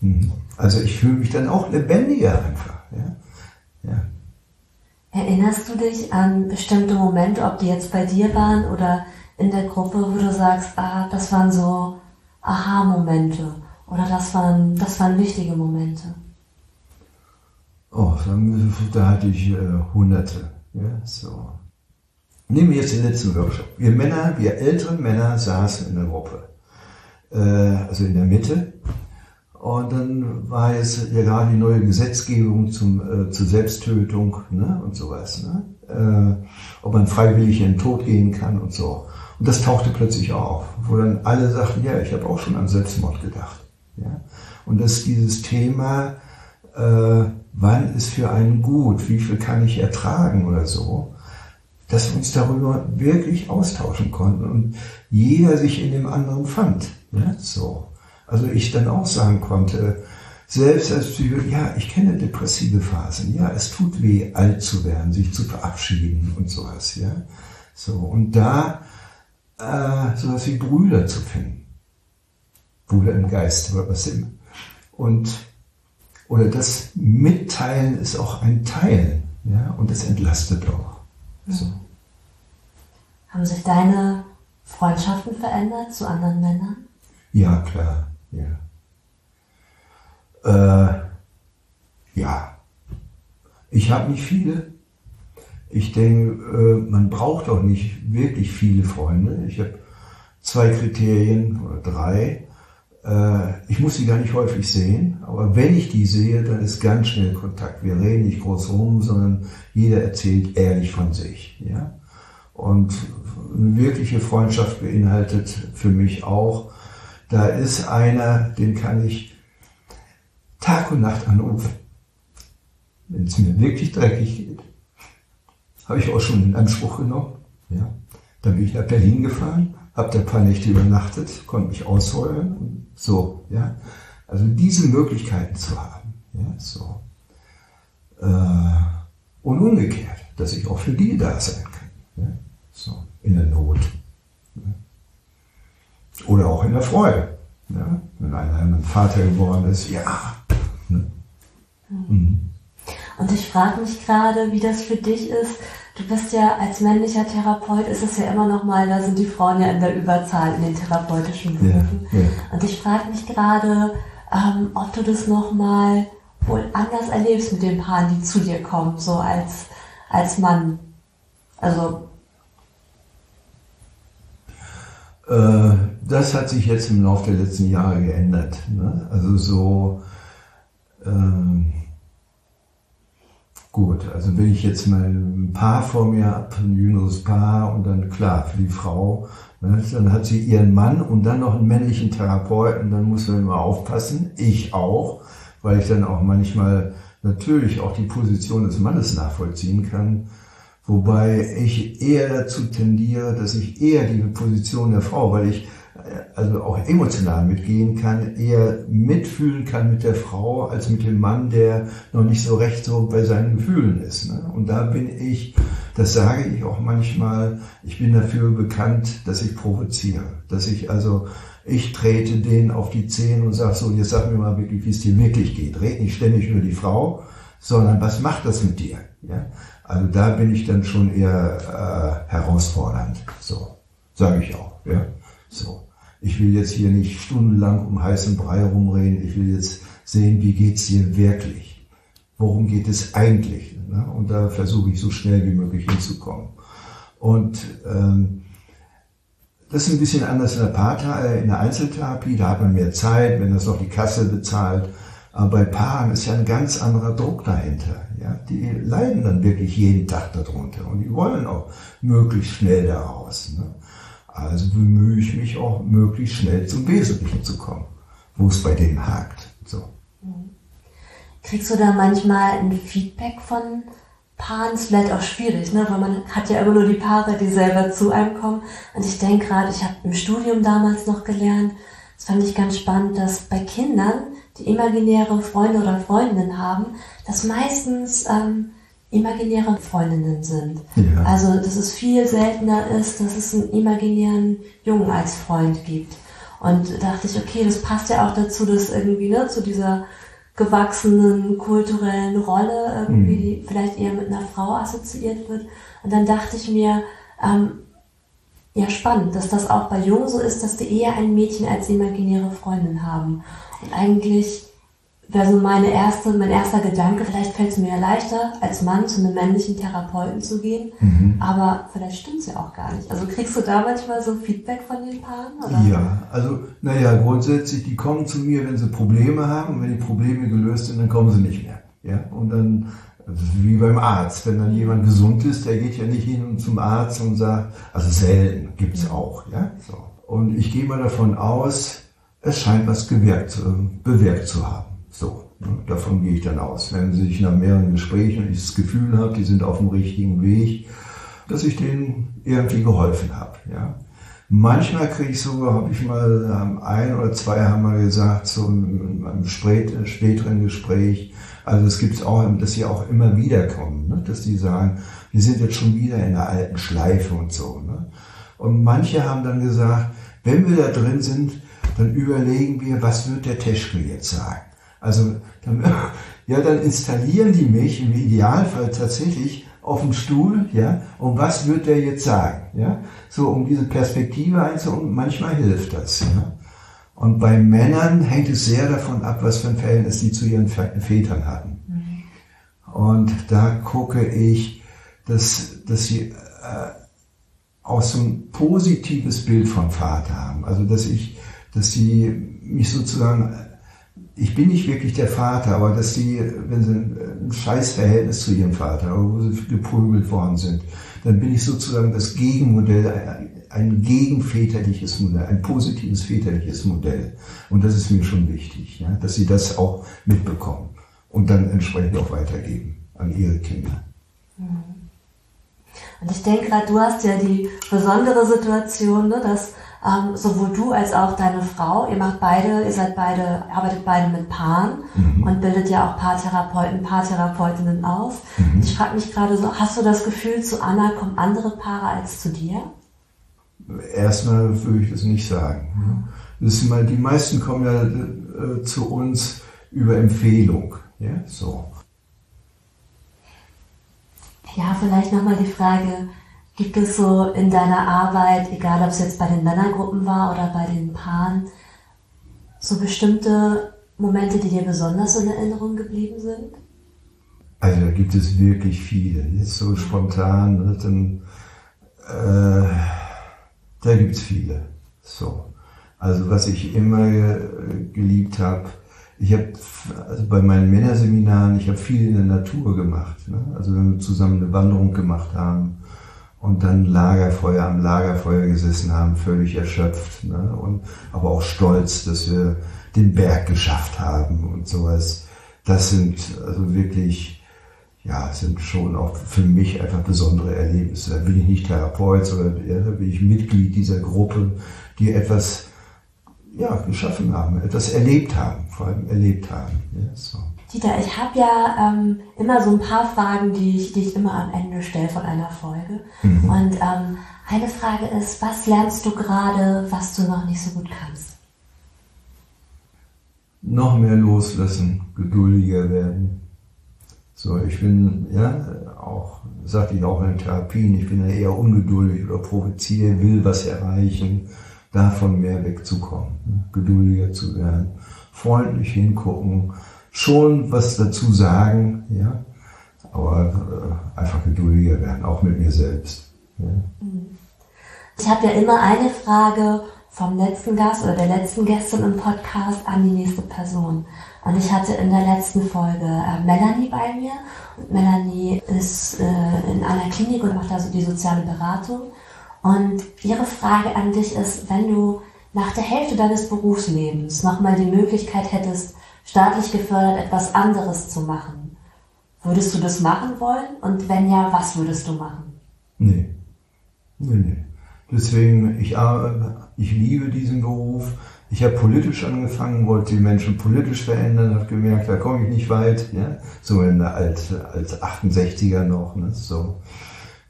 Mhm. Also ich fühle mich dann auch lebendiger einfach. Ja? Ja. Erinnerst du dich an bestimmte Momente, ob die jetzt bei dir waren oder in der Gruppe, wo du sagst, ah, das waren so Aha-Momente oder das waren, das waren wichtige Momente? Oh, da hatte ich äh, hunderte. Ja, so. Nehmen wir jetzt den letzten Workshop. Wir Männer, wir ältere Männer saßen in der Gruppe. Äh, also in der Mitte und dann war jetzt ja gerade die neue Gesetzgebung zum, äh, zur Selbsttötung ne, und sowas. Ne? Äh, ob man freiwillig in den Tod gehen kann und so. Und das tauchte plötzlich auf, wo dann alle sagten, ja, ich habe auch schon an Selbstmord gedacht. Ja? Und dass dieses Thema, wann ist für einen gut, wie viel kann ich ertragen oder so, dass wir uns darüber wirklich austauschen konnten und jeder sich in dem anderen fand. Ja? So. Also ich dann auch sagen konnte, selbst als Psychologe, ja, ich kenne depressive Phasen, ja, es tut weh, alt zu werden, sich zu verabschieden und sowas, ja. So, und da äh, sowas wie Brüder zu finden. Brüder im Geist, was immer. Und, oder das Mitteilen ist auch ein Teil, ja, und es entlastet auch. So. Haben sich deine Freundschaften verändert zu anderen Männern? Ja, klar, ja. Äh, ja. Ich habe nicht viele. Ich denke, äh, man braucht auch nicht wirklich viele Freunde. Ich habe zwei Kriterien oder drei. Äh, ich muss sie gar nicht häufig sehen, aber wenn ich die sehe, dann ist ganz schnell Kontakt. Wir reden nicht groß rum, sondern jeder erzählt ehrlich von sich. Ja? Und eine wirkliche Freundschaft beinhaltet für mich auch, da ist einer, den kann ich Tag und Nacht anrufen. Wenn es mir wirklich dreckig geht. Habe ich auch schon in Anspruch genommen. Ja. Dann bin ich nach Berlin gefahren, habe da ein paar Nächte übernachtet, konnte mich ausheulen so. Ja. Also diese Möglichkeiten zu haben. Ja, so. Äh, und umgekehrt, dass ich auch für die da sein kann. Ja. So. In der Not. Ja. Oder auch in der Freude. Ja. Wenn einer ein Vater geworden ist, ja, Mhm. Und ich frage mich gerade, wie das für dich ist. Du bist ja als männlicher Therapeut, ist es ja immer noch mal, da sind die Frauen ja in der Überzahl in den therapeutischen Berufen. Ja, ja. Und ich frage mich gerade, ähm, ob du das noch mal wohl anders erlebst mit den Paaren, die zu dir kommen, so als, als Mann. Also. Äh, das hat sich jetzt im Laufe der letzten Jahre geändert. Ne? Also so, ähm, gut, also wenn ich jetzt mal ein Paar vor mir habe, ein jüngeres Paar und dann klar, für die Frau, ne, dann hat sie ihren Mann und dann noch einen männlichen Therapeuten, dann muss man immer aufpassen, ich auch, weil ich dann auch manchmal natürlich auch die Position des Mannes nachvollziehen kann, wobei ich eher dazu tendiere, dass ich eher die Position der Frau, weil ich also auch emotional mitgehen kann, eher mitfühlen kann mit der Frau als mit dem Mann, der noch nicht so recht so bei seinen Gefühlen ist. Ne? Und da bin ich, das sage ich auch manchmal, ich bin dafür bekannt, dass ich provoziere, dass ich also ich trete denen auf die Zehen und sage so, jetzt sag mir mal wirklich, wie es dir wirklich geht. Red nicht ständig über die Frau, sondern was macht das mit dir? Ja? Also da bin ich dann schon eher äh, herausfordernd. So, sage ich auch. Ja? So ich will jetzt hier nicht stundenlang um heißen Brei rumreden, ich will jetzt sehen, wie geht's dir wirklich? Worum geht es eigentlich? Ne? Und da versuche ich so schnell wie möglich hinzukommen. Und ähm, das ist ein bisschen anders in der, Paartha äh, in der Einzeltherapie, da hat man mehr Zeit, wenn das noch die Kasse bezahlt. Aber bei Paaren ist ja ein ganz anderer Druck dahinter. Ja? Die leiden dann wirklich jeden Tag darunter und die wollen auch möglichst schnell daraus. Ne? Also bemühe ich mich auch, möglichst schnell zum Wesentlichen zu kommen, wo es bei denen hakt. So. Kriegst du da manchmal ein Feedback von Paaren? Ist vielleicht auch schwierig, ne? weil man hat ja immer nur die Paare, die selber zu einem kommen. Und ich denke gerade, ich habe im Studium damals noch gelernt, das fand ich ganz spannend, dass bei Kindern, die imaginäre Freunde oder Freundinnen haben, dass meistens ähm, imaginäre Freundinnen sind. Ja. Also, dass es viel seltener ist, dass es einen imaginären Jungen als Freund gibt. Und da dachte ich, okay, das passt ja auch dazu, dass irgendwie, ne, zu dieser gewachsenen kulturellen Rolle irgendwie, mhm. die vielleicht eher mit einer Frau assoziiert wird. Und dann dachte ich mir, ähm, ja, spannend, dass das auch bei Jungen so ist, dass die eher ein Mädchen als imaginäre Freundin haben. Und eigentlich wäre so meine erste, mein erster Gedanke, vielleicht fällt es mir ja leichter, als Mann zu einem männlichen Therapeuten zu gehen, mhm. aber vielleicht stimmt es ja auch gar nicht. Also kriegst du da manchmal so Feedback von den Paaren? Oder? Ja, also naja, grundsätzlich, die kommen zu mir, wenn sie Probleme haben und wenn die Probleme gelöst sind, dann kommen sie nicht mehr. Ja? Und dann wie beim Arzt. Wenn dann jemand gesund ist, der geht ja nicht hin zum Arzt und sagt, also selten gibt's auch, ja. So. Und ich gehe mal davon aus, es scheint was gewirkt, bewirkt zu haben. So. Davon gehe ich dann aus. Wenn sich nach mehreren Gesprächen ich das Gefühl habe, die sind auf dem richtigen Weg, dass ich denen irgendwie geholfen habe. Ja. Manchmal kriege ich sogar, habe ich mal ein oder zwei haben mal gesagt, so in einem späteren Gespräch, also es gibt auch, dass sie auch immer wieder kommen, ne? dass die sagen, wir sind jetzt schon wieder in der alten Schleife und so. Ne? Und manche haben dann gesagt, wenn wir da drin sind, dann überlegen wir, was wird der Teschke jetzt sagen. Also dann, ja, dann installieren die mich im Idealfall tatsächlich auf dem Stuhl, ja, und was wird der jetzt sagen, ja, so um diese Perspektive einzuholen. Manchmal hilft das, ja. Und bei Männern hängt es sehr davon ab, was für ein Verhältnis die zu ihren Vätern hatten. Mhm. Und da gucke ich, dass, dass sie äh, auch so ein positives Bild vom Vater haben. Also dass ich, dass sie mich sozusagen ich bin nicht wirklich der Vater, aber dass sie, wenn sie ein Scheißverhältnis zu ihrem Vater, wo sie geprügelt worden sind, dann bin ich sozusagen das Gegenmodell, ein gegenväterliches Modell, ein positives väterliches Modell. Und das ist mir schon wichtig, ja, dass sie das auch mitbekommen und dann entsprechend auch weitergeben an ihre Kinder. Und ich denke gerade, du hast ja die besondere Situation, ne, dass ähm, sowohl du als auch deine Frau, ihr macht beide, ihr seid beide, arbeitet beide mit Paaren mhm. und bildet ja auch Paartherapeuten, Paartherapeutinnen aus. Mhm. Ich frage mich gerade so, hast du das Gefühl, zu Anna kommen andere Paare als zu dir? Erstmal würde ich das nicht sagen. Mhm. Das ist mal, die meisten kommen ja äh, zu uns über Empfehlung. Ja, so. Ja, vielleicht nochmal die Frage, Gibt es so in deiner Arbeit, egal ob es jetzt bei den Männergruppen war oder bei den Paaren, so bestimmte Momente, die dir besonders in Erinnerung geblieben sind? Also da gibt es wirklich viele. Jetzt so spontan, ne, dann, äh, da gibt es viele. So. Also was ich immer geliebt habe, ich habe also bei meinen Männerseminaren, ich habe viel in der Natur gemacht. Ne? Also wenn wir zusammen eine Wanderung gemacht haben und dann Lagerfeuer am Lagerfeuer gesessen haben, völlig erschöpft, ne? und aber auch stolz, dass wir den Berg geschafft haben und sowas. Das sind also wirklich, ja, sind schon auch für mich einfach besondere Erlebnisse. Da bin ich nicht Therapeut, sondern da bin ich Mitglied dieser Gruppe, die etwas ja, geschaffen haben, etwas erlebt haben, vor allem erlebt haben. Ja, so. Dieter, ich habe ja ähm, immer so ein paar Fragen, die ich, die ich immer am Ende stelle von einer Folge. Mhm. Und ähm, eine Frage ist, was lernst du gerade, was du noch nicht so gut kannst? Noch mehr loslassen, geduldiger werden. So, ich bin, ja, auch, sagte ich auch in Therapien, ich bin ja eher ungeduldig oder provoziere, will was erreichen, davon mehr wegzukommen, ne? geduldiger zu werden, freundlich hingucken, schon was dazu sagen, ja, aber äh, einfach geduldiger werden, auch mit mir selbst. Ja. Ich habe ja immer eine Frage vom letzten Gast oder der letzten Gästin im Podcast an die nächste Person. Und ich hatte in der letzten Folge äh, Melanie bei mir. Und Melanie ist äh, in einer Klinik und macht also die soziale Beratung. Und ihre Frage an dich ist, wenn du nach der Hälfte deines Berufslebens nochmal die Möglichkeit hättest, staatlich gefördert etwas anderes zu machen. Würdest du das machen wollen? Und wenn ja, was würdest du machen? Nee. Nee, nee. Deswegen, ich, ich liebe diesen Beruf. Ich habe politisch angefangen, wollte die Menschen politisch verändern, habe gemerkt, da komme ich nicht weit. Ja? So in der als, als 68er noch. Ne? So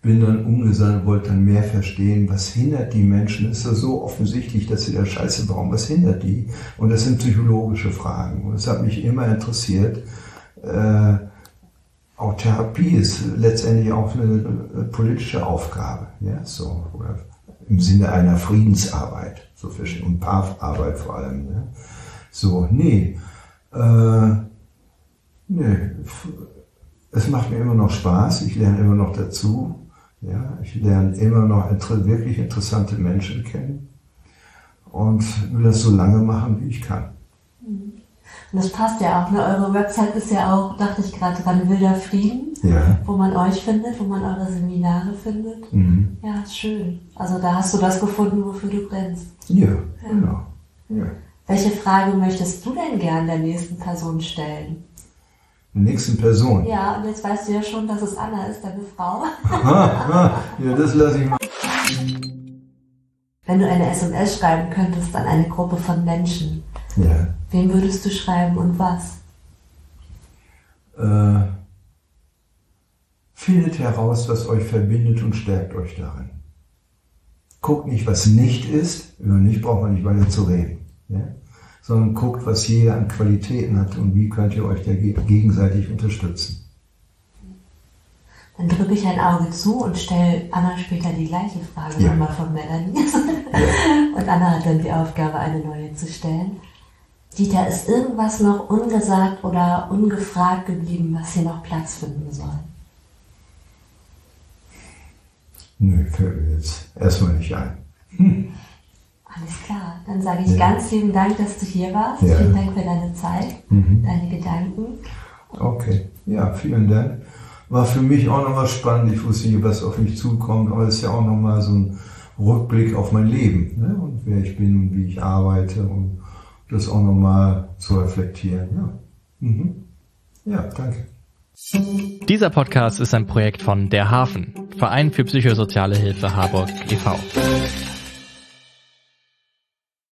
bin dann umgesandt, wollte dann mehr verstehen, was hindert die Menschen. Ist ja so offensichtlich, dass sie da Scheiße bauen. Was hindert die? Und das sind psychologische Fragen. Und das hat mich immer interessiert. Äh, auch Therapie ist letztendlich auch eine, eine politische Aufgabe. Ja, so. Oder im Sinne einer Friedensarbeit. So verschieden. Und Paararbeit vor allem. Ne? So, nee. Äh, nee. Es macht mir immer noch Spaß. Ich lerne immer noch dazu. Ja, ich lerne immer noch wirklich interessante Menschen kennen und will das so lange machen, wie ich kann. Und das passt ja auch, ne? Eure Website ist ja auch, dachte ich gerade dran, Wilder Frieden, Ja. wo man euch findet, wo man eure Seminare findet. Mhm. Ja, schön. Also da hast du das gefunden, wofür du brennst. Ja, genau. Ja. Welche Frage möchtest du denn gern der nächsten Person stellen? Nächsten Person. Ja, und jetzt weißt du ja schon, dass es Anna ist, deine Frau. Ja, das lasse ich mal. Wenn du eine SMS schreiben könntest an eine Gruppe von Menschen, Ja. wem würdest du schreiben und was? Äh, findet heraus, was euch verbindet und stärkt euch darin. Guckt nicht, was nicht ist, über nicht braucht man nicht weiter zu reden, ja? Sondern guckt, was jeder an Qualitäten hat und wie könnt ihr euch da ge- gegenseitig unterstützen. Dann drücke ich ein Auge zu und stelle Anna später die gleiche Frage Ja. nochmal von Melanie. und Anna hat dann die Aufgabe, eine neue zu stellen. Dieter, ist irgendwas noch ungesagt oder ungefragt geblieben, was hier noch Platz finden soll? Nö, fällt mir jetzt erstmal nicht ein. Alles klar. Dann sage ich Ja. ganz lieben Dank, dass du hier warst. Ja. Vielen Dank für deine Zeit, Mhm. deine Gedanken. Okay, ja, vielen Dank. War für mich auch nochmal spannend. Ich wusste nicht, was auf mich zukommt, aber es ist ja auch nochmal so ein Rückblick auf mein Leben ne? und wer ich bin und wie ich arbeite und das auch nochmal zu reflektieren. Ja, mhm. ja danke. Dieser Podcast ist ein Projekt von Der Hafen, Verein für psychosoziale Hilfe Harburg e.V.